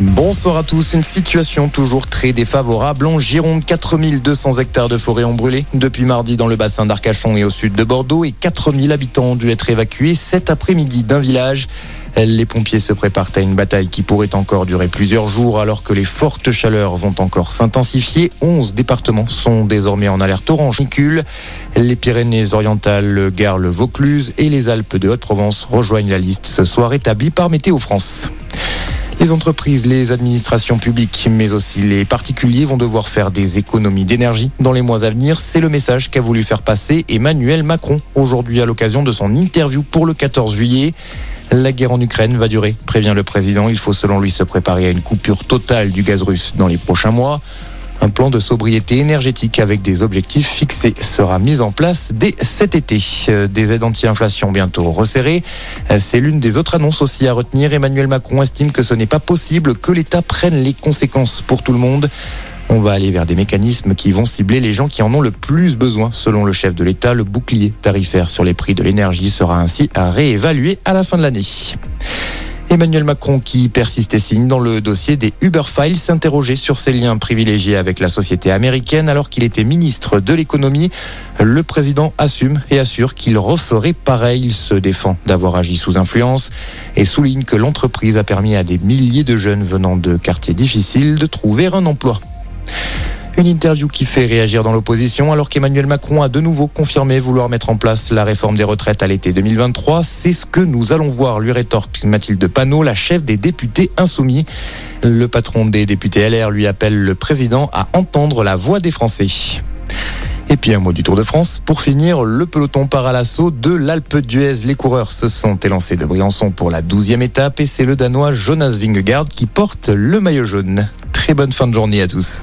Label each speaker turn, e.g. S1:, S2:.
S1: Bonsoir à tous. Une situation toujours très défavorable en Gironde. 4200 hectares de forêt ont brûlé depuis mardi dans le bassin d'Arcachon et au sud de Bordeaux et 4000 habitants ont dû être évacués cet après-midi d'un village. Les pompiers se préparent à une bataille qui pourrait encore durer plusieurs jours alors que les fortes chaleurs vont encore s'intensifier. 11 départements sont désormais en alerte orange. Les Pyrénées-Orientales, le le Vaucluse et les Alpes de Haute-Provence rejoignent la liste ce soir établie par Météo France. Les entreprises, les administrations publiques, mais aussi les particuliers vont devoir faire des économies d'énergie dans les mois à venir. C'est le message qu'a voulu faire passer Emmanuel Macron aujourd'hui à l'occasion de son interview pour le 14 juillet. La guerre en Ukraine va durer, prévient le président. Il faut selon lui se préparer à une coupure totale du gaz russe dans les prochains mois. Un plan de sobriété énergétique avec des objectifs fixés sera mis en place dès cet été. Euh, des aides anti-inflation bientôt resserrées. Euh, c'est l'une des autres annonces aussi à retenir. Emmanuel Macron estime que ce n'est pas possible que l'État prenne les conséquences pour tout le monde. On va aller vers des mécanismes qui vont cibler les gens qui en ont le plus besoin. Selon le chef de l'État, le bouclier tarifaire sur les prix de l'énergie sera ainsi à réévaluer à la fin de l'année. Emmanuel Macron, qui persiste et signe dans le dossier des Uber Files, s'interrogeait sur ses liens privilégiés avec la société américaine alors qu'il était ministre de l'économie. Le président assume et assure qu'il referait pareil. Il se défend d'avoir agi sous influence et souligne que l'entreprise a permis à des milliers de jeunes venant de quartiers difficiles de trouver un emploi. Une interview qui fait réagir dans l'opposition alors qu'Emmanuel Macron a de nouveau confirmé vouloir mettre en place la réforme des retraites à l'été 2023. C'est ce que nous allons voir, lui rétorque Mathilde Panot, la chef des députés insoumis. Le patron des députés LR lui appelle le président à entendre la voix des Français. Et puis un mot du Tour de France. Pour finir, le peloton part à l'assaut de l'Alpe d'Huez. Les coureurs se sont élancés de Briançon pour la douzième étape et c'est le Danois Jonas Vingegaard qui porte le maillot jaune. Très bonne fin de journée à tous.